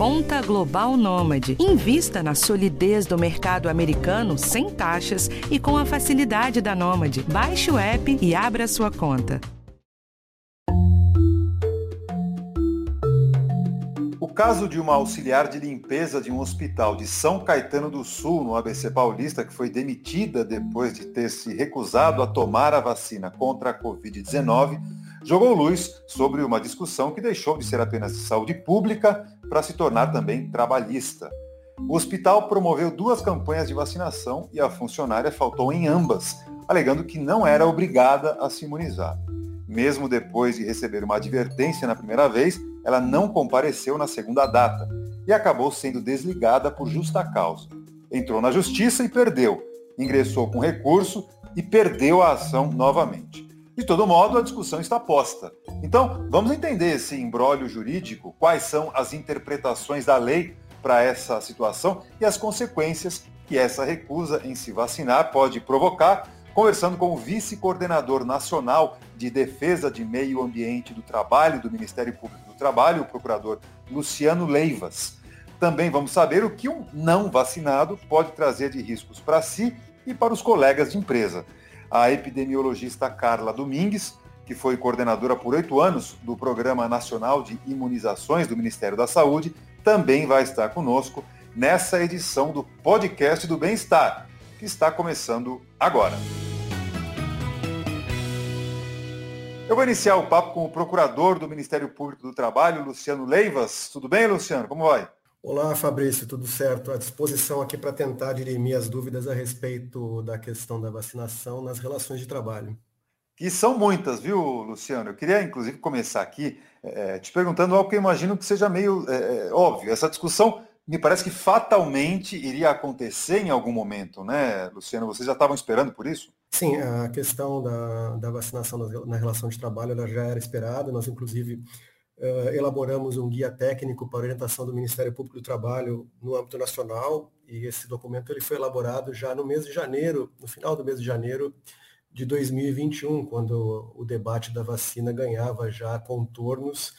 Conta Global Nômade. Invista na solidez do mercado americano sem taxas e com a facilidade da Nômade. Baixe o app e abra sua conta. O caso de uma auxiliar de limpeza de um hospital de São Caetano do Sul, no ABC Paulista, que foi demitida depois de ter se recusado a tomar a vacina contra a Covid-19, jogou luz sobre uma discussão que deixou de ser apenas de saúde pública para se tornar também trabalhista. O hospital promoveu duas campanhas de vacinação e a funcionária faltou em ambas, alegando que não era obrigada a se imunizar. Mesmo depois de receber uma advertência na primeira vez, ela não compareceu na segunda data e acabou sendo desligada por justa causa. Entrou na justiça e perdeu. Ingressou com recurso e perdeu a ação novamente. De todo modo, a discussão está posta. Então, vamos entender esse embrólio jurídico, quais são as interpretações da lei para essa situação e as consequências que essa recusa em se vacinar pode provocar, conversando com o vice-coordenador nacional de defesa de meio ambiente do trabalho do Ministério Público do Trabalho, o procurador Luciano Leivas. Também vamos saber o que um não vacinado pode trazer de riscos para si e para os colegas de empresa a epidemiologista Carla Domingues, que foi coordenadora por oito anos do Programa Nacional de Imunizações do Ministério da Saúde, também vai estar conosco nessa edição do Podcast do Bem-Estar, que está começando agora. Eu vou iniciar o papo com o procurador do Ministério Público do Trabalho, Luciano Leivas. Tudo bem, Luciano? Como vai? Olá, Fabrício, tudo certo? À disposição aqui para tentar dirimir as dúvidas a respeito da questão da vacinação nas relações de trabalho. E são muitas, viu, Luciano? Eu queria, inclusive, começar aqui é, te perguntando algo que eu imagino que seja meio é, óbvio. Essa discussão me parece que fatalmente iria acontecer em algum momento, né, Luciano? Vocês já estavam esperando por isso? Sim, a questão da, da vacinação na, na relação de trabalho ela já era esperada. Nós, inclusive, elaboramos um guia técnico para orientação do Ministério Público do Trabalho no âmbito nacional e esse documento ele foi elaborado já no mês de janeiro, no final do mês de janeiro de 2021, quando o debate da vacina ganhava já contornos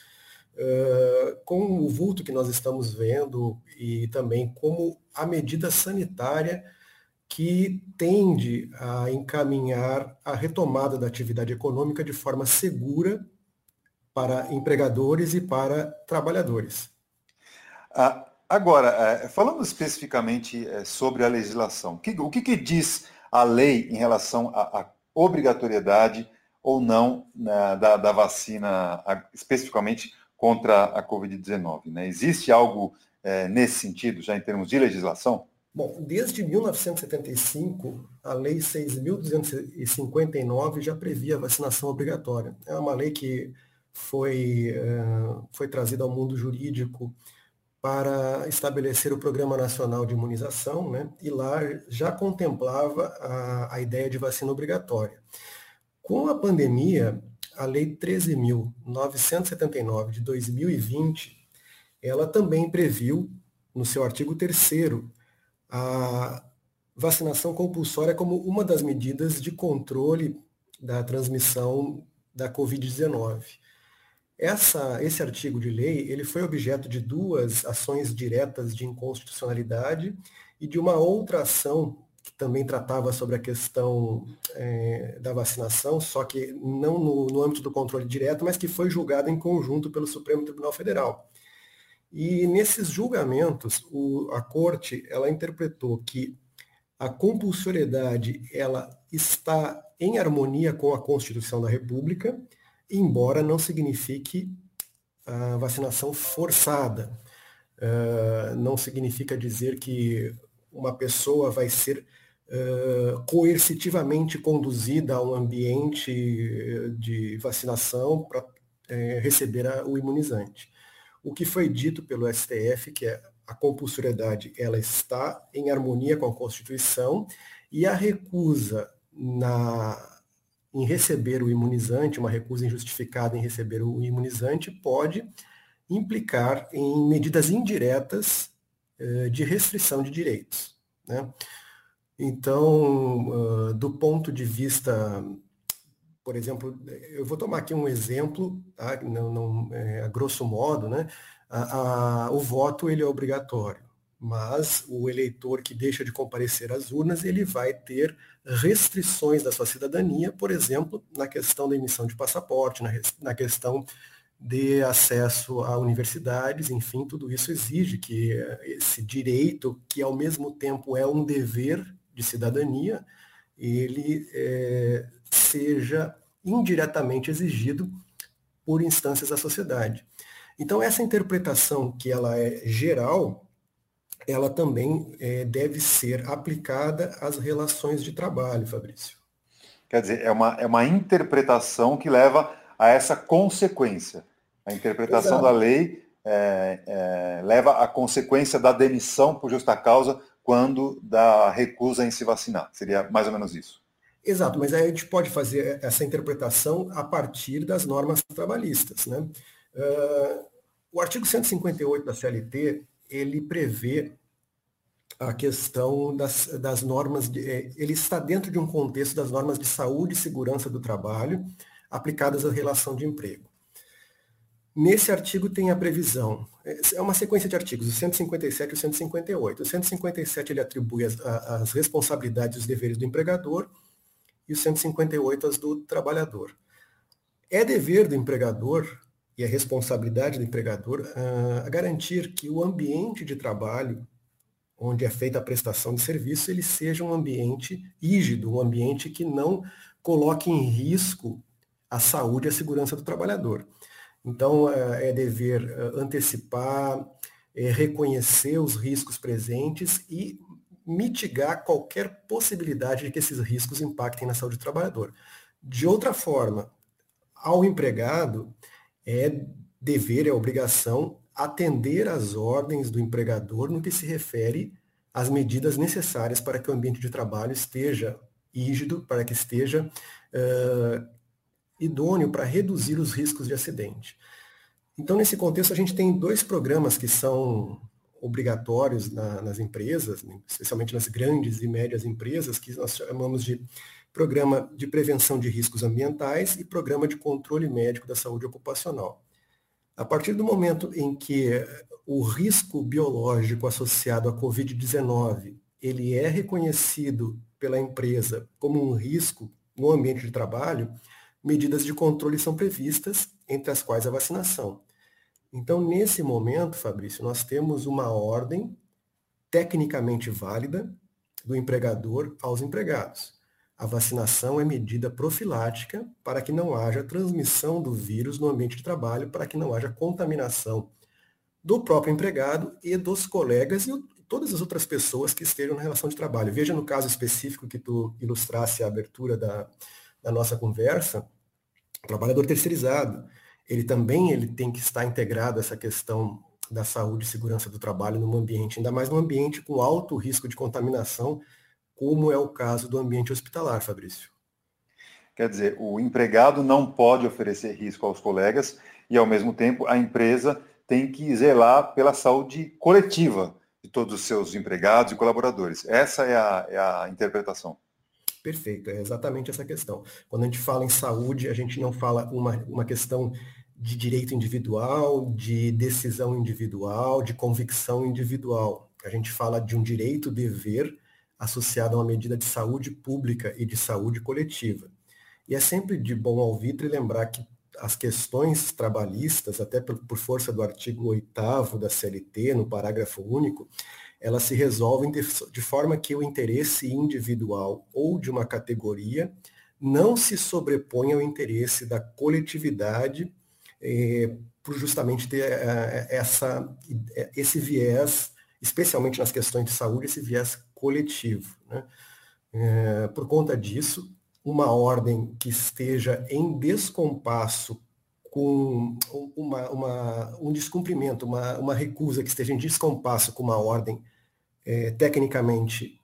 uh, com o vulto que nós estamos vendo e também como a medida sanitária que tende a encaminhar a retomada da atividade econômica de forma segura para empregadores e para trabalhadores. Ah, agora, é, falando especificamente é, sobre a legislação, o que, que diz a lei em relação à, obrigatoriedade ou não né, da, da, vacina, especificamente contra a Covid-19? Né? Existe algo é, nesse sentido, já em termos de legislação? Bom, desde 1975, a Lei 6.259 já previa a vacinação obrigatória. É uma lei que foi, eh, foi trazida ao mundo jurídico para estabelecer o Programa Nacional de Imunização, né? e lá já contemplava a, a ideia de vacina obrigatória. Com a pandemia, a Lei 13.979 de 2020, ela também previu, no seu artigo 3 a vacinação compulsória como uma das medidas de controle da transmissão da Covid-19. Essa, esse artigo de lei ele foi objeto de duas ações diretas de inconstitucionalidade e de uma outra ação que também tratava sobre a questão é, da vacinação, só que não no, no âmbito do controle direto, mas que foi julgada em conjunto pelo Supremo Tribunal Federal. E nesses julgamentos, o, a corte ela interpretou que a compulsoriedade ela está em harmonia com a Constituição da República embora não signifique a vacinação forçada. Uh, não significa dizer que uma pessoa vai ser uh, coercitivamente conduzida a um ambiente de vacinação para uh, eh, receber a, o imunizante. O que foi dito pelo STF, que é a compulsoriedade, ela está em harmonia com a Constituição e a recusa na em receber o imunizante, uma recusa injustificada em receber o imunizante, pode implicar em medidas indiretas eh, de restrição de direitos. Né? Então, uh, do ponto de vista, por exemplo, eu vou tomar aqui um exemplo, tá? não, não, é, a grosso modo, né? a, a, o voto ele é obrigatório, mas o eleitor que deixa de comparecer às urnas, ele vai ter restrições da sua cidadania, por exemplo, na questão da emissão de passaporte, na, na questão de acesso a universidades, enfim, tudo isso exige que esse direito, que ao mesmo tempo é um dever de cidadania, ele é, seja indiretamente exigido por instâncias da sociedade. Então, essa interpretação, que ela é geral, ela também é, deve ser aplicada às relações de trabalho, Fabrício. Quer dizer, é uma, é uma interpretação que leva a essa consequência. A interpretação Exato. da lei é, é, leva à consequência da demissão por justa causa quando da recusa em se vacinar. Seria mais ou menos isso. Exato, mas aí a gente pode fazer essa interpretação a partir das normas trabalhistas. Né? Uh, o artigo 158 da CLT, ele prevê a questão das, das normas, de, é, ele está dentro de um contexto das normas de saúde e segurança do trabalho aplicadas à relação de emprego. Nesse artigo tem a previsão, é uma sequência de artigos, o 157 e o 158. O 157 ele atribui as, as responsabilidades e os deveres do empregador e o 158 as do trabalhador. É dever do empregador e é responsabilidade do empregador uh, garantir que o ambiente de trabalho onde é feita a prestação de serviço, ele seja um ambiente rígido, um ambiente que não coloque em risco a saúde e a segurança do trabalhador. Então, é, é dever é, antecipar, é reconhecer os riscos presentes e mitigar qualquer possibilidade de que esses riscos impactem na saúde do trabalhador. De outra forma, ao empregado é dever, é obrigação atender às ordens do empregador no que se refere às medidas necessárias para que o ambiente de trabalho esteja rígido, para que esteja uh, idôneo para reduzir os riscos de acidente. Então, nesse contexto, a gente tem dois programas que são obrigatórios na, nas empresas, especialmente nas grandes e médias empresas, que nós chamamos de Programa de Prevenção de Riscos Ambientais e Programa de Controle Médico da Saúde Ocupacional. A partir do momento em que o risco biológico associado à Covid-19 ele é reconhecido pela empresa como um risco no ambiente de trabalho, medidas de controle são previstas, entre as quais a vacinação. Então, nesse momento, Fabrício, nós temos uma ordem tecnicamente válida do empregador aos empregados. A vacinação é medida profilática para que não haja transmissão do vírus no ambiente de trabalho, para que não haja contaminação do próprio empregado e dos colegas e todas as outras pessoas que estejam na relação de trabalho. Veja no caso específico que tu ilustrasse a abertura da, da nossa conversa, o trabalhador terceirizado, ele também ele tem que estar integrado a essa questão da saúde e segurança do trabalho no ambiente, ainda mais num ambiente com alto risco de contaminação, como é o caso do ambiente hospitalar, Fabrício. Quer dizer, o empregado não pode oferecer risco aos colegas e, ao mesmo tempo, a empresa tem que zelar pela saúde coletiva de todos os seus empregados e colaboradores. Essa é a, é a interpretação. Perfeito, é exatamente essa questão. Quando a gente fala em saúde, a gente não fala uma, uma questão de direito individual, de decisão individual, de convicção individual. A gente fala de um direito-dever associado a uma medida de saúde pública e de saúde coletiva. E é sempre de bom alvitre lembrar que as questões trabalhistas, até por, força do artigo 8 da CLT, no parágrafo único, elas se resolvem de, de, forma que o interesse individual ou de uma categoria não se sobrepõe ao interesse da coletividade, eh, por justamente ter eh, essa, esse viés, especialmente nas questões de saúde, esse viés coletivo. Né? É, por conta disso, uma ordem que esteja em descompasso com uma, uma, um descumprimento, uma, uma recusa que esteja em descompasso com uma ordem é, tecnicamente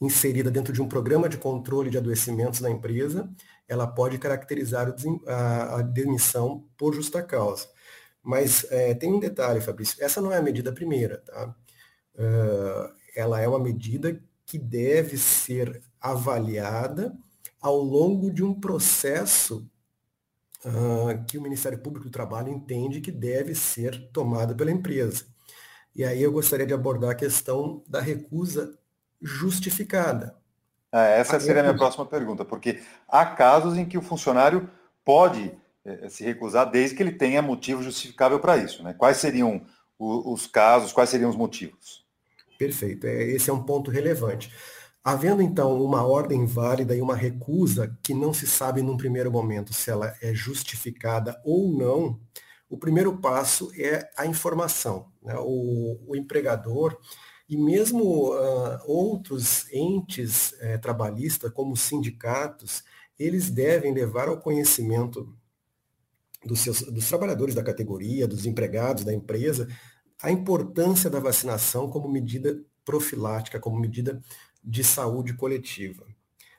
inserida dentro de um programa de controle de adoecimentos na empresa, ela pode caracterizar a, demissão por justa causa. Mas é, tem um detalhe, Fabrício, essa não é a medida primeira, tá? Uh, ela é uma medida que deve ser avaliada ao longo de um processo uh, que o Ministério Público do Trabalho entende que deve ser tomada pela empresa. E aí eu gostaria de abordar a questão da recusa justificada. É, essa seria a minha próxima pergunta, porque há casos em que o funcionário pode é, se recusar desde que ele tenha motivo justificável para isso. Né? Quais seriam os casos, quais seriam os motivos? Perfeito, é, esse é um ponto relevante. Havendo então uma ordem válida e uma recusa que não se sabe num primeiro momento se ela é justificada ou não, o primeiro passo é a informação. Né? O, o, empregador e mesmo uh, outros entes uh, trabalhistas, como sindicatos, eles devem levar ao conhecimento dos, seus, dos trabalhadores da categoria, dos empregados da empresa, a importância da vacinação como medida profilática, como medida de saúde coletiva.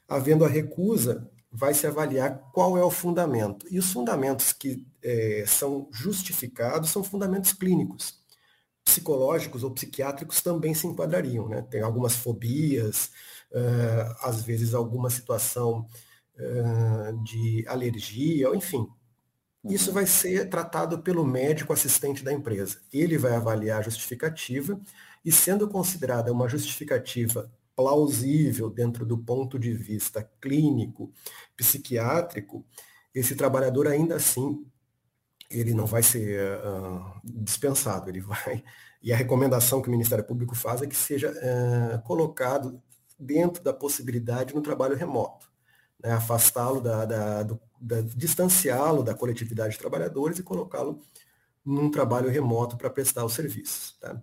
Havendo a recusa, vai se avaliar qual é o fundamento. E os fundamentos que é, são justificados são fundamentos clínicos. Psicológicos ou psiquiátricos também se enquadrariam. Né? Tem algumas fobias, uh, às vezes alguma situação uh, de alergia, enfim. Isso uhum. vai ser tratado pelo médico assistente da empresa. Ele vai avaliar a justificativa e, sendo considerada uma justificativa plausível dentro do ponto de vista clínico, psiquiátrico, esse trabalhador ainda assim ele não vai ser uh, dispensado, ele vai. E a recomendação que o Ministério Público faz é que seja uh, colocado dentro da possibilidade no trabalho remoto, né? afastá-lo da, da, da distanciá-lo da coletividade de trabalhadores e colocá-lo num trabalho remoto para prestar os serviços. Tá?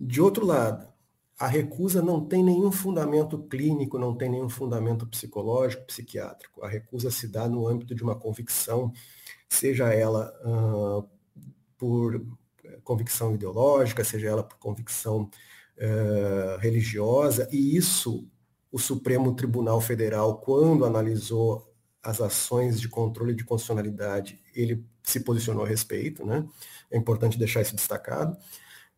De outro lado, a recusa não tem nenhum fundamento clínico, não tem nenhum fundamento psicológico, psiquiátrico. A recusa se dá no âmbito de uma convicção, seja ela uh, por convicção ideológica, seja ela por convicção uh, religiosa, e isso o Supremo Tribunal Federal, quando analisou as ações de controle de constitucionalidade, ele se posicionou a respeito, né? É importante deixar isso destacado.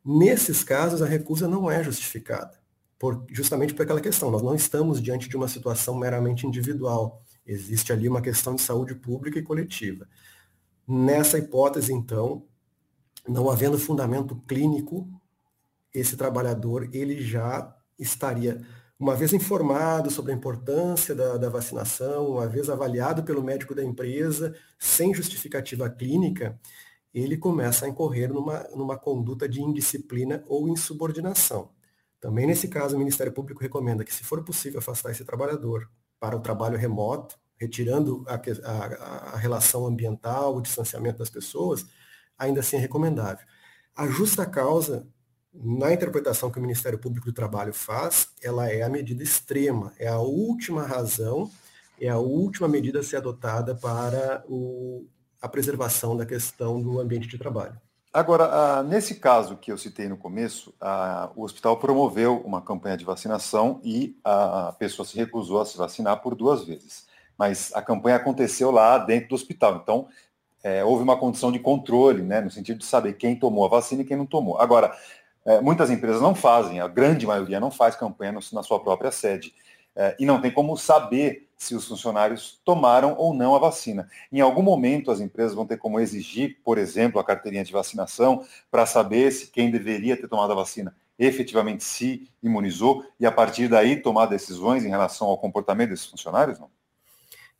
Nesses casos, a recusa não é justificada, por, justamente por aquela questão. Nós não estamos diante de uma situação meramente individual. Existe ali uma questão de saúde pública e coletiva. Nessa hipótese, então, não havendo fundamento clínico, esse trabalhador ele já estaria, uma vez informado sobre a importância da, da vacinação, uma vez avaliado pelo médico da empresa, sem justificativa clínica, ele começa a incorrer numa, numa conduta de indisciplina ou insubordinação. Também nesse caso, o Ministério Público recomenda que, se for possível, afastar esse trabalhador para o trabalho remoto, retirando a, a, a relação ambiental, o distanciamento das pessoas, ainda assim é recomendável. A justa causa, na interpretação que o Ministério Público do Trabalho faz, ela é a medida extrema, é a última razão, é a última medida a ser adotada para o, a preservação da questão do ambiente de trabalho. Agora, nesse caso que eu citei no começo, o hospital promoveu uma campanha de vacinação e a pessoa se recusou a se vacinar por duas vezes. Mas a campanha aconteceu lá dentro do hospital, então é, houve uma condição de controle, né, no sentido de saber quem tomou a vacina e quem não tomou. Agora, é, muitas empresas não fazem, a grande maioria não faz campanha na sua própria sede. É, e não tem como saber se os funcionários tomaram ou não a vacina. Em algum momento, as empresas vão ter como exigir, por exemplo, a carteirinha de vacinação para saber se quem deveria ter tomado a vacina efetivamente se imunizou e, a partir daí, tomar decisões em relação ao comportamento desses funcionários? Não?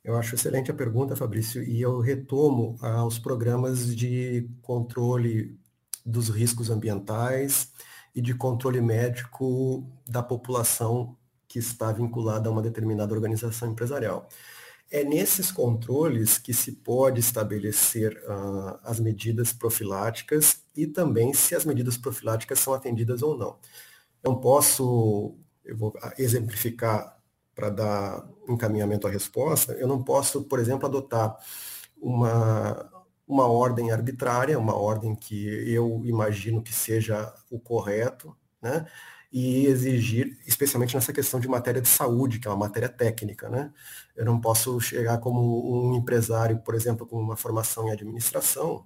Eu acho excelente a pergunta, Fabrício, e eu retomo aos programas de controle dos riscos ambientais e de controle médico da população que está vinculada a uma determinada organização empresarial. É nesses controles que se pode estabelecer uh, as medidas profiláticas e também se as medidas profiláticas são atendidas ou não. Eu não posso, eu vou exemplificar para dar encaminhamento à resposta, eu não posso, por exemplo, adotar uma, uma ordem arbitrária, uma ordem que eu imagino que seja o correto, né? e exigir, especialmente nessa questão de matéria de saúde, que é uma matéria técnica, né? Eu não posso chegar como um empresário, por exemplo, com uma formação em administração,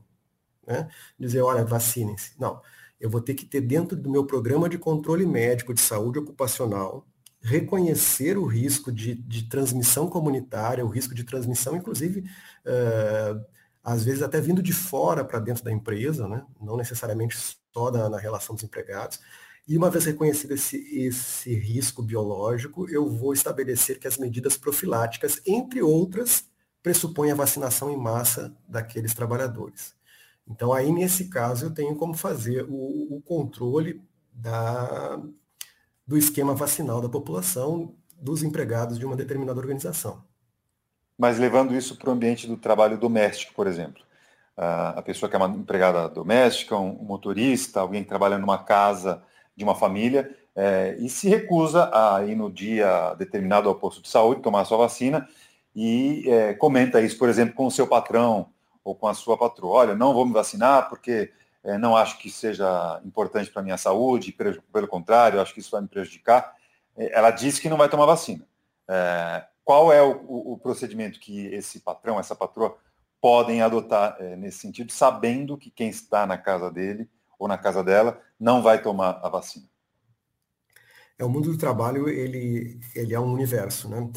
né? Dizer, olha, vacinem-se. Não. Eu vou ter que ter dentro do meu programa de controle médico de saúde ocupacional reconhecer o risco de, de transmissão comunitária, o risco de transmissão, inclusive, uh, às vezes até vindo de fora para dentro da empresa, né? não necessariamente só na, na, relação dos empregados. E uma vez reconhecido esse, esse risco biológico, eu vou estabelecer que as medidas profiláticas, entre outras, pressupõem a vacinação em massa daqueles trabalhadores. Então, aí, nesse caso, eu tenho como fazer o, o controle da, do esquema vacinal da população dos empregados de uma determinada organização. Mas levando isso para o ambiente do trabalho doméstico, por exemplo. A pessoa que é uma empregada doméstica, um motorista, alguém que trabalha numa casa de uma família é, e se recusa a ir no dia determinado ao posto de saúde, tomar sua vacina e é, comenta isso, por exemplo, com o seu patrão ou com a sua patroa. Olha, não vou me vacinar porque é, não acho que seja importante para a minha saúde, pelo contrário, acho que isso vai me prejudicar. É, ela disse que não vai tomar vacina. É, qual é o, o, procedimento que esse patrão, essa patroa, podem adotar é, nesse sentido, sabendo que quem está na casa dele ou na casa dela não vai tomar a vacina? É, o mundo do trabalho, ele, ele é um universo, né?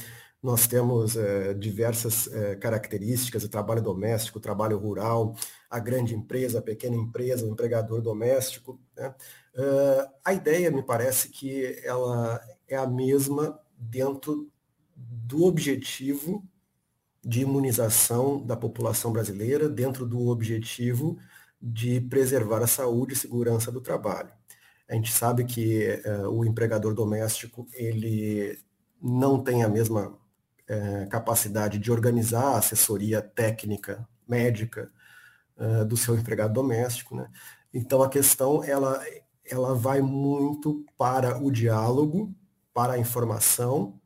Nós temos é, diversas é, características, o trabalho doméstico, o trabalho rural, a grande empresa, a pequena empresa, o empregador doméstico. Né? Uh, a ideia, me parece que ela é a mesma dentro do objetivo de imunização da população brasileira, dentro do objetivo de preservar a saúde e segurança do trabalho. A gente sabe que uh, o empregador doméstico ele não tem a mesma é, capacidade de organizar a assessoria técnica, médica uh, do seu empregado doméstico. Né? Então a questão ela, ela vai muito para o diálogo, para a informação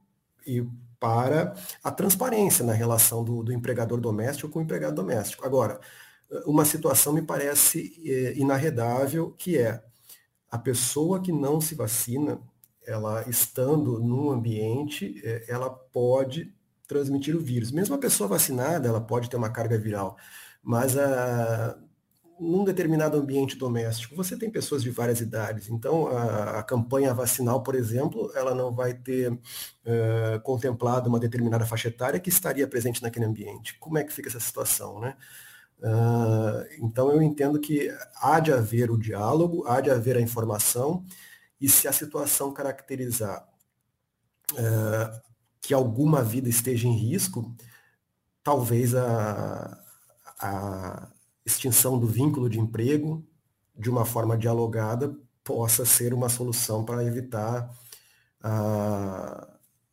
e para a transparência na relação do, do empregador doméstico com o empregado doméstico. Agora, uma situação me parece é, inarredável, que é a pessoa que não se vacina, ela estando num ambiente, é, ela pode transmitir o vírus. Mesmo a pessoa vacinada, ela pode ter uma carga viral, mas a, ah, num determinado ambiente doméstico, você tem pessoas de várias idades. Então, a, a campanha vacinal, por exemplo, ela não vai ter uh, contemplado uma determinada faixa etária que estaria presente naquele ambiente. Como é que fica essa situação, né? Uh, então, eu entendo que há de haver o diálogo, há de haver a informação, e se a situação caracterizar uh, que alguma vida esteja em risco, talvez a, a extinção do vínculo de emprego, de uma forma dialogada, possa ser uma solução para evitar a,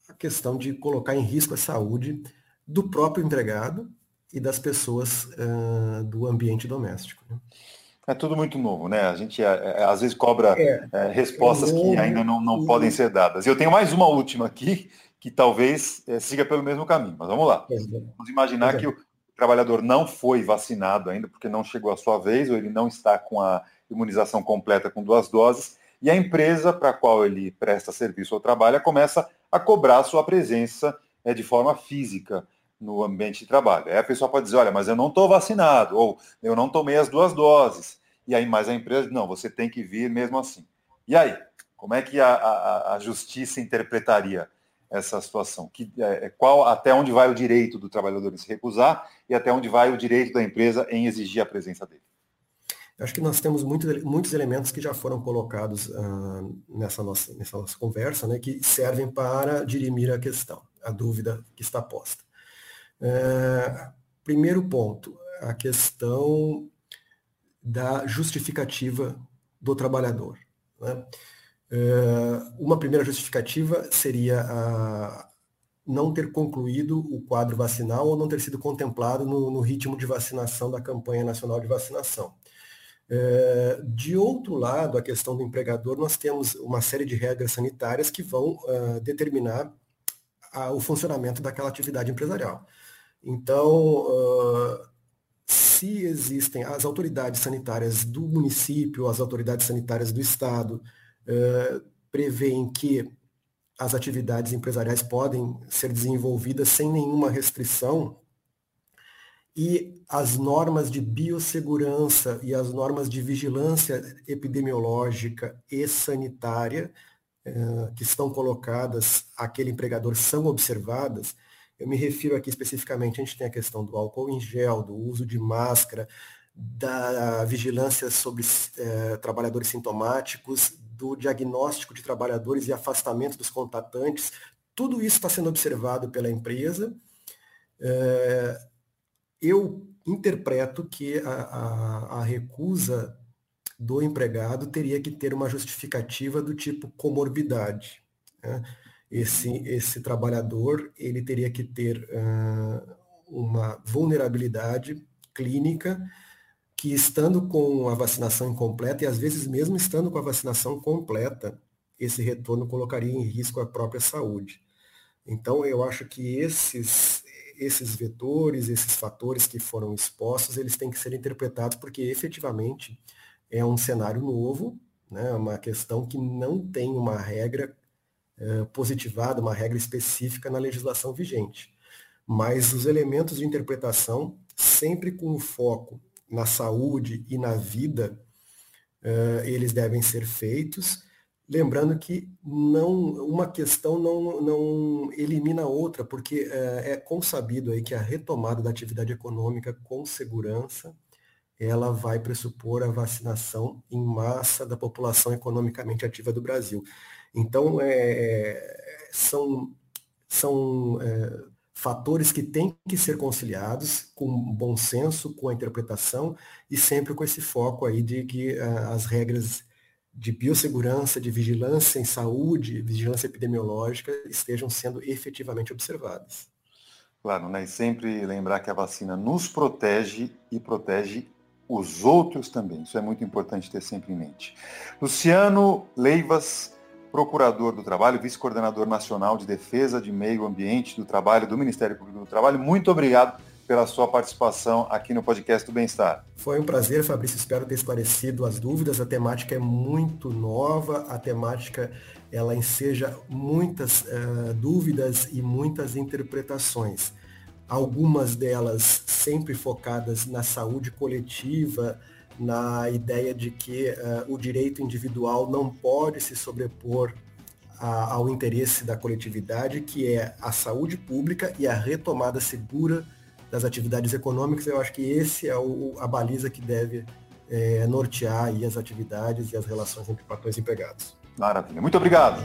a questão de colocar em risco a saúde do próprio empregado e das pessoas uh, do ambiente doméstico. Né? É tudo muito novo, né? A gente é, é, às vezes cobra é, é respostas é que ainda não, não podem ser dadas. Eu tenho mais uma última aqui, que talvez é, siga pelo mesmo caminho. Mas vamos lá. Vamos imaginar que o trabalhador não foi vacinado ainda, porque não chegou a sua vez, ou ele não está com a imunização completa com duas doses, e a empresa para a qual ele presta serviço ou trabalha começa a cobrar sua presença é, de forma física no ambiente de trabalho. Aí a pessoa pode dizer, olha, mas eu não estou vacinado, ou eu não tomei as duas doses. E aí, mais a empresa, não, você tem que vir mesmo assim. E aí, como é que a, a, a justiça interpretaria essa situação? Que, é, é, qual, até onde vai o direito do trabalhador em se recusar e até onde vai o direito da empresa em exigir a presença dele? Eu acho que nós temos muito, muitos elementos que já foram colocados uh, nessa, nossa, nessa nossa conversa, né, que servem para dirimir a questão, a dúvida que está posta. Uh, primeiro ponto, a questão da justificativa do trabalhador. Né? Uma primeira justificativa seria a não ter concluído o quadro vacinal ou não ter sido contemplado no, no ritmo de vacinação da campanha nacional de vacinação. de outro lado, a questão do empregador, nós temos uma série de regras sanitárias que vão determinar o funcionamento daquela atividade empresarial. Então, se existem as autoridades sanitárias do município, as autoridades sanitárias do estado, uh, prevêem que as atividades empresariais podem ser desenvolvidas sem nenhuma restrição e as normas de biossegurança e as normas de vigilância epidemiológica e sanitária uh, que estão colocadas àquele empregador são observadas, eu me refiro aqui especificamente, a gente tem a questão do álcool em gel, do uso de máscara, da vigilância sobre eh, trabalhadores sintomáticos, do diagnóstico de trabalhadores e afastamento dos contatantes. Tudo isso está sendo observado pela empresa. Eh, eu interpreto que a, a, a recusa do empregado teria que ter uma justificativa do tipo comorbidade. Né? Esse, esse trabalhador ele teria que ter uh, uma vulnerabilidade clínica que estando com a vacinação incompleta, e às vezes mesmo estando com a vacinação completa, esse retorno colocaria em risco a própria saúde. Então, eu acho que esses, esses vetores, esses fatores que foram expostos, eles têm que ser interpretados porque efetivamente é um cenário novo, né, uma questão que não tem uma regra é, positivada, uma regra específica na legislação vigente. Mas os elementos de interpretação, sempre com o foco na saúde e na vida, uh, eles devem ser feitos. Lembrando que não, uma questão não, não elimina outra, porque uh, é consabido aí que a retomada da atividade econômica com segurança, ela vai pressupor a vacinação em massa da população economicamente ativa do Brasil. Então, é, são, são é, fatores que têm que ser conciliados com bom senso, com a interpretação e sempre com esse foco aí de que uh, as regras de biossegurança, de vigilância em saúde, vigilância epidemiológica estejam sendo efetivamente observadas. Claro, né? E sempre lembrar que a vacina nos protege e protege os outros também. Isso é muito importante ter sempre em mente. Luciano Leivas, procurador do Trabalho, vice-coordenador nacional de defesa de meio ambiente do trabalho do Ministério Público do Trabalho. Muito obrigado pela sua participação aqui no podcast do Bem-Estar. Foi um prazer, Fabrício. Espero ter esclarecido as dúvidas. A temática é muito nova, a temática ela enseja muitas uh, dúvidas e muitas interpretações. Algumas delas sempre focadas na saúde coletiva, na ideia de que uh, o direito individual não pode se sobrepor a, ao interesse da coletividade, que é a saúde pública e a retomada segura das atividades econômicas. Eu acho que esse é o, a baliza que deve é, nortear as atividades e as relações entre patrões e empregados. Maravilha. Muito obrigado.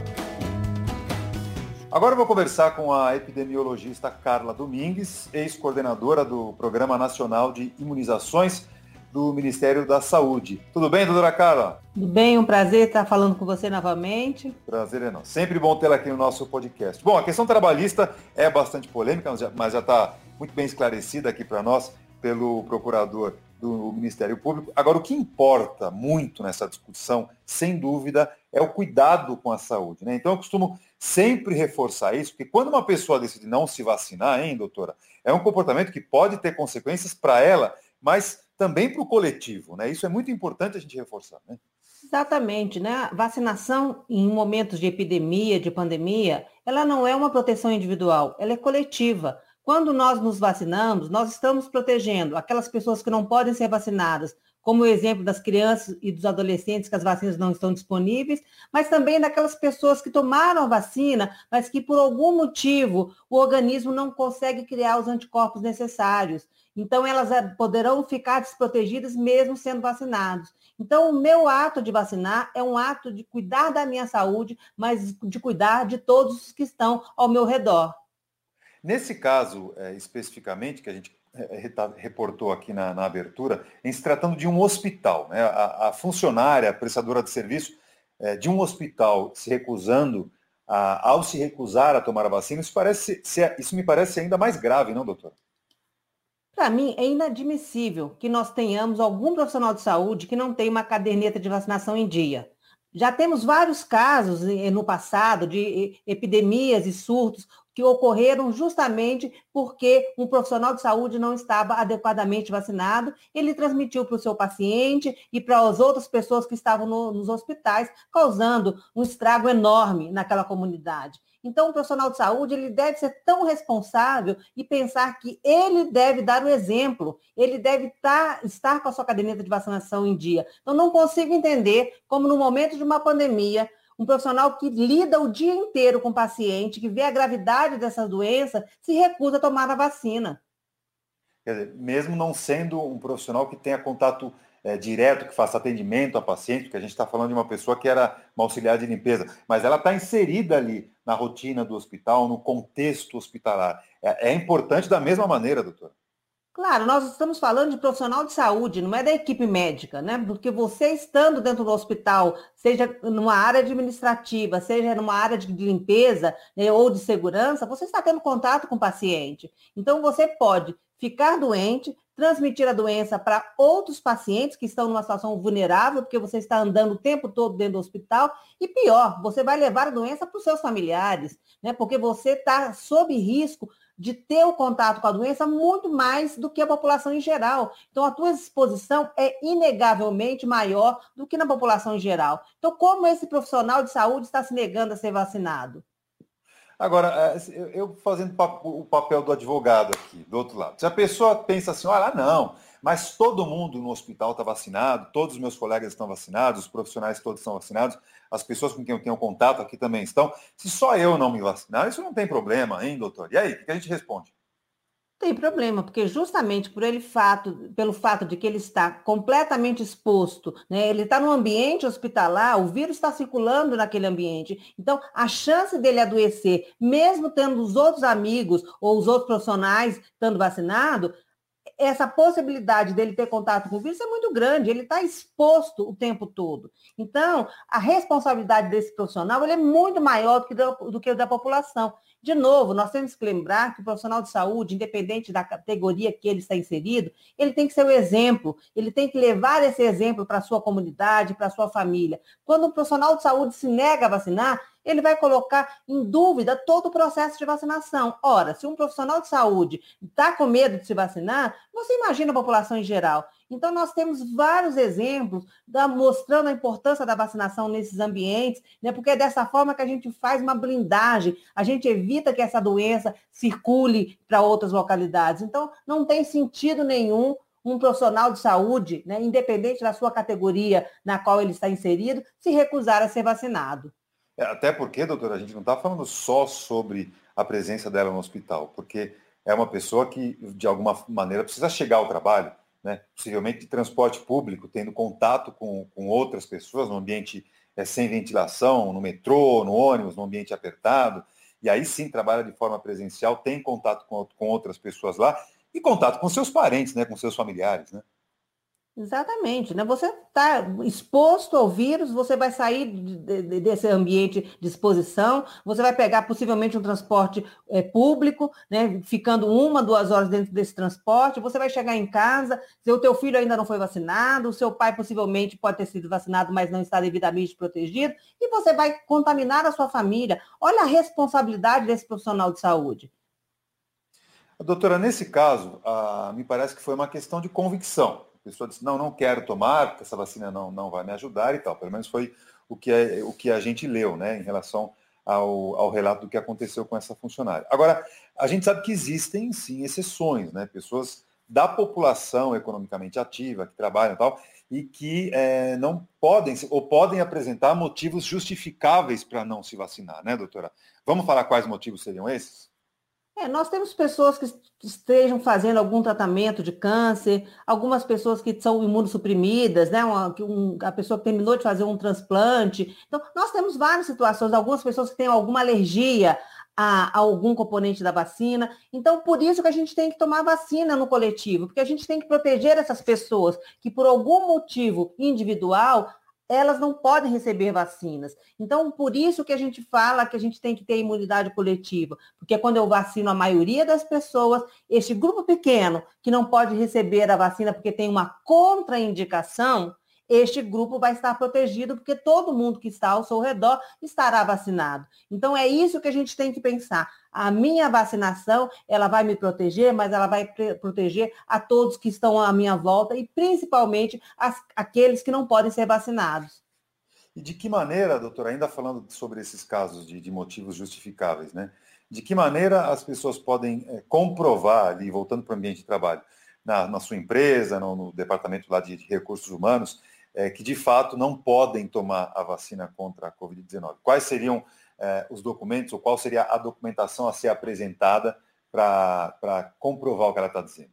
Agora vou conversar com a epidemiologista Carla Domingues, ex-coordenadora do Programa Nacional de Imunizações do Ministério da Saúde. Tudo bem, doutora Carla? Tudo bem, um prazer estar falando com você novamente. Prazer é não. Sempre bom tê-la aqui no nosso podcast. Bom, a questão trabalhista é bastante polêmica, mas já está muito bem esclarecida aqui para nós pelo procurador do Ministério Público. Agora, o que importa muito nessa discussão, sem dúvida, é o cuidado com a saúde. Né? Então, eu costumo sempre reforçar isso, porque quando uma pessoa decide não se vacinar, hein, doutora, é um comportamento que pode ter consequências para ela, mas também para o coletivo, né? Isso é muito importante a gente reforçar, né? Exatamente, né? Vacinação em momentos de epidemia, de pandemia, ela não é uma proteção individual, ela é coletiva. Quando nós nos vacinamos, nós estamos protegendo aquelas pessoas que não podem ser vacinadas, como o exemplo das crianças e dos adolescentes que as vacinas não estão disponíveis, mas também daquelas pessoas que tomaram a vacina, mas que por algum motivo o organismo não consegue criar os anticorpos necessários. Então, elas eh, poderão ficar desprotegidas mesmo sendo vacinados. Então, o meu ato de vacinar é um ato de cuidar da minha saúde, mas de cuidar de todos os que estão ao meu redor. Nesse caso, é, especificamente, que a gente reportou aqui na, na, abertura, em se tratando de um hospital, né? a, a funcionária, a prestadora de serviço é, de um hospital se recusando, a, ao se recusar a tomar a vacina, isso, parece, isso me parece ainda mais grave, não, doutor? Para mim, é inadmissível que nós tenhamos algum profissional de saúde que não tenha uma caderneta de vacinação em dia. Já temos vários casos no passado de epidemias e surtos que ocorreram justamente porque um profissional de saúde não estava adequadamente vacinado, ele transmitiu para o seu paciente e para as outras pessoas que estavam no, nos hospitais, causando um estrago enorme naquela comunidade. Então, o profissional de saúde ele deve ser tão responsável e pensar que ele deve dar o exemplo, ele deve tá, estar com a sua caderneta de vacinação em dia. Então, não consigo entender como, no momento de uma pandemia, um profissional que lida o dia inteiro com o paciente, que vê a gravidade dessa doença, se recusa a tomar a vacina. Quer dizer, mesmo não sendo um profissional que tenha contato é, direto, que faça atendimento a paciente, porque a gente está falando de uma pessoa que era uma auxiliar de limpeza, mas ela está inserida ali na rotina do hospital, no contexto hospitalar. É, é importante da mesma maneira, doutora. Claro, nós estamos falando de profissional de saúde, não é da equipe médica, né? Porque você estando dentro do hospital, seja numa área administrativa, seja numa área de limpeza né, ou de segurança, você está tendo contato com o paciente. Então, você pode ficar doente, transmitir a doença para outros pacientes que estão numa situação vulnerável, porque você está andando o tempo todo dentro do hospital, e pior, você vai levar a doença para os seus familiares, né? Porque você está sob risco de ter o contato com a doença muito mais do que a população em geral. Então, a tua exposição é inegavelmente maior do que na população em geral. Então, como esse profissional de saúde está se negando a ser vacinado? Agora, é, eu fazendo o papel do advogado aqui, do outro lado. Se a pessoa pensa assim, olha, não, mas todo mundo no hospital está vacinado, todos os meus colegas estão vacinados, os profissionais todos estão vacinados, as pessoas com quem eu tenho contato aqui também estão. Se só eu não me vacinar, isso não tem problema, hein, doutor? E aí, o que a gente responde? Tem problema, porque justamente por ele fato, pelo fato de que ele está completamente exposto, né, ele está no ambiente hospitalar, o vírus está circulando naquele ambiente. Então, a chance dele adoecer, mesmo tendo os outros amigos ou os outros profissionais estando vacinados, essa possibilidade dele ter contato com o vírus é muito grande, ele está exposto o tempo todo. Então, a responsabilidade desse profissional é muito maior do que, do, do que da população. De novo, nós temos que lembrar que o profissional de saúde, independente da categoria que ele está inserido, ele tem que ser o exemplo, ele tem que levar esse exemplo para a sua comunidade, para a sua família. Quando o profissional de saúde se nega a vacinar, ele vai colocar em dúvida todo o processo de vacinação. Ora, se um profissional de saúde está com medo de se vacinar, você imagina a população em geral. Então, nós temos vários exemplos da, mostrando a importância da vacinação nesses ambientes, né? porque é dessa forma que a gente faz uma blindagem, a gente evita que essa doença circule para outras localidades. Então, não tem sentido nenhum um profissional de saúde, né, independente da sua categoria na qual ele está inserido, se recusar a ser vacinado. É, até porque, doutora, a gente não está falando só sobre a presença dela no hospital, porque é uma pessoa que, de alguma maneira, precisa chegar ao trabalho, né? possivelmente de transporte público, tendo contato com, com outras pessoas no ambiente é, sem ventilação, no metrô, no ônibus, no ambiente apertado, e aí sim trabalha de forma presencial, tem contato com, com outras pessoas lá, e contato com seus parentes, né? com seus familiares. Né? Exatamente, né? Você está exposto ao vírus, você vai sair de, de, desse ambiente de exposição, você vai pegar possivelmente um transporte é, público, né? Ficando uma, duas horas dentro desse transporte, você vai chegar em casa, seu teu filho ainda não foi vacinado, o seu pai possivelmente pode ter sido vacinado, mas não está devidamente protegido, e você vai contaminar a sua família. Olha a responsabilidade desse profissional de saúde. Doutora, nesse caso, ah, me parece que foi uma questão de convicção pessoa disse, não, não quero tomar, porque essa vacina não, não vai me ajudar e tal. Pelo menos foi o que, é, o que a gente leu, né, em relação ao, ao relato do que aconteceu com essa funcionária. Agora, a gente sabe que existem, sim, exceções, né, pessoas da população economicamente ativa, que trabalham e tal, e que é, não podem, ou podem apresentar motivos justificáveis para não se vacinar, né, doutora? Vamos falar quais motivos seriam esses? É, nós temos pessoas que estejam fazendo algum tratamento de câncer, algumas pessoas que são imunossuprimidas, né? Uma, um, a pessoa que terminou de fazer um transplante. Então, nós temos várias situações, algumas pessoas que têm alguma alergia a, a, algum componente da vacina. Então, por isso que a gente tem que tomar vacina no coletivo, porque a gente tem que proteger essas pessoas que, por algum motivo individual, elas não podem receber vacinas. Então, por isso que a gente fala que a gente tem que ter imunidade coletiva, porque quando eu vacino a maioria das pessoas, este grupo pequeno que não pode receber a vacina porque tem uma contraindicação, este grupo vai estar protegido, porque todo mundo que está ao seu redor estará vacinado. Então, é isso que a gente tem que pensar. A minha vacinação, ela vai me proteger, mas ela vai proteger a todos que estão à minha volta e principalmente as, aqueles que não podem ser vacinados. E de que maneira, doutora, ainda falando sobre esses casos de, de motivos justificáveis, né? De que maneira as pessoas podem é, comprovar ali, voltando para o ambiente de trabalho, na, na sua empresa, no, no departamento lá de, de recursos humanos, é, que de fato não podem tomar a vacina contra a Covid-19. Quais seriam é, os documentos ou qual seria a documentação a ser apresentada para comprovar o que ela está dizendo?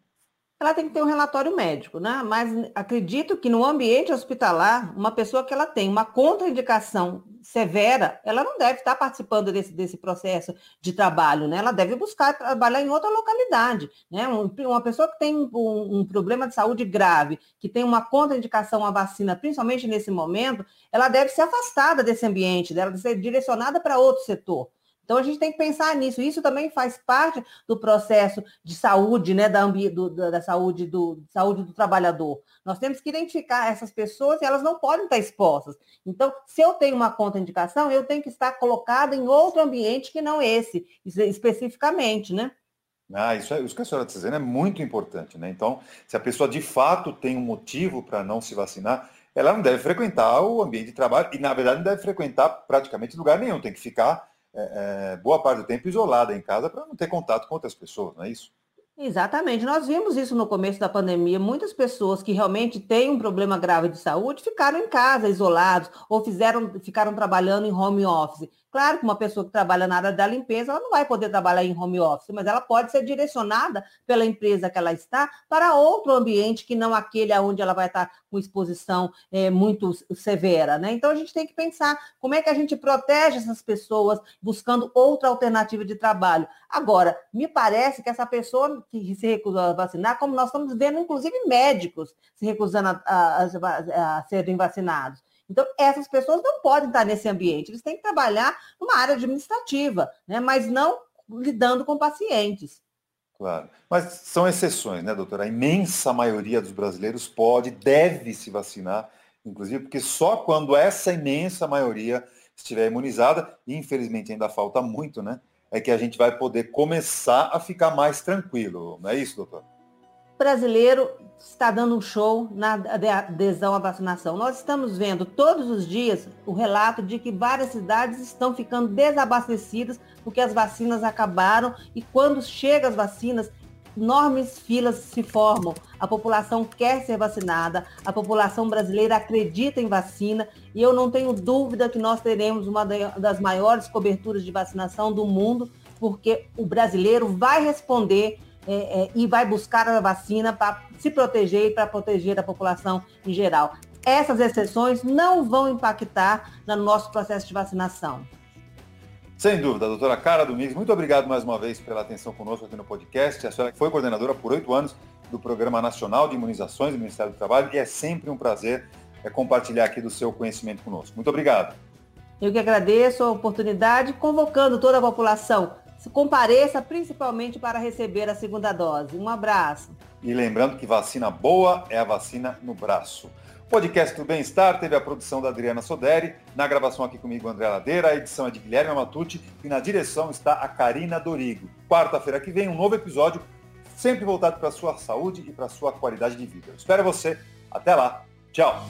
Ela tem que ter um relatório médico, né? Mas acredito que no ambiente hospitalar, uma pessoa que ela tem uma contraindicação severa, ela não deve estar participando desse, desse processo de trabalho, né? Ela deve buscar trabalhar em outra localidade, né? uma pessoa que tem um, um problema de saúde grave, que tem uma contraindicação à vacina, principalmente nesse momento, ela deve ser afastada desse ambiente, deve ser direcionada para outro setor. Então a gente tem que pensar nisso. Isso também faz parte do processo de saúde, né, da, do, da saúde do saúde do trabalhador. Nós temos que identificar essas pessoas e elas não podem estar expostas. Então, se eu tenho uma contraindicação, eu tenho que estar colocada em outro ambiente que não esse, especificamente, né? Ah, isso, é, isso que a senhora está dizendo é muito importante, né? Então, se a pessoa de fato tem um motivo para não se vacinar, ela não deve frequentar o ambiente de trabalho e, na verdade, não deve frequentar praticamente lugar nenhum, tem que ficar é, é, boa parte do tempo isolada em casa para não ter contato com outras pessoas, não é isso? Exatamente. Nós vimos isso no começo da pandemia. Muitas pessoas que realmente têm um problema grave de saúde ficaram em casa, isolados, ou fizeram, ficaram trabalhando em home office. Claro que uma pessoa que trabalha na área da limpeza, ela não vai poder trabalhar em home office, mas ela pode ser direcionada pela empresa que ela está para outro ambiente que não aquele onde ela vai estar com exposição é, muito severa. Né? Então a gente tem que pensar como é que a gente protege essas pessoas buscando outra alternativa de trabalho. Agora, me parece que essa pessoa que se recusou a vacinar, como nós estamos vendo, inclusive médicos se recusando a, a, a, a serem vacinados. Então, essas pessoas não podem estar nesse ambiente, eles têm que trabalhar numa área administrativa, né? mas não lidando com pacientes. Claro. Mas são exceções, né, doutora? A imensa maioria dos brasileiros pode, deve se vacinar, inclusive, porque só quando essa imensa maioria estiver imunizada, e infelizmente ainda falta muito, né? É que a gente vai poder começar a ficar mais tranquilo. Não é isso, doutor? Brasileiro está dando um show na adesão à vacinação. Nós estamos vendo todos os dias o relato de que várias cidades estão ficando desabastecidas porque as vacinas acabaram e quando chegam as vacinas, enormes filas se formam. A população quer ser vacinada, a população brasileira acredita em vacina e eu não tenho dúvida que nós teremos uma das maiores coberturas de vacinação do mundo, porque o brasileiro vai responder é, é, e vai buscar a vacina para se proteger e para proteger a população em geral. Essas exceções não vão impactar no nosso processo de vacinação. Sem dúvida, doutora Cara Domingos, muito obrigado mais uma vez pela atenção conosco aqui no podcast. A senhora foi coordenadora por oito anos do Programa Nacional de Imunizações do Ministério do Trabalho e é sempre um prazer é, compartilhar aqui do seu conhecimento conosco. Muito obrigado. Eu que agradeço a oportunidade, convocando toda a população compareça principalmente para receber a segunda dose. Um abraço. E lembrando que vacina boa é a vacina no braço. O podcast do Bem-Estar teve a produção da Adriana Soderi, na gravação aqui comigo André Ladeira, a edição é de Guilherme Matucci e na direção está a Karina Dorigo. Quarta-feira que vem um novo episódio, sempre voltado para a sua saúde e para a sua qualidade de vida. Eu espero você. Até lá. Tchau.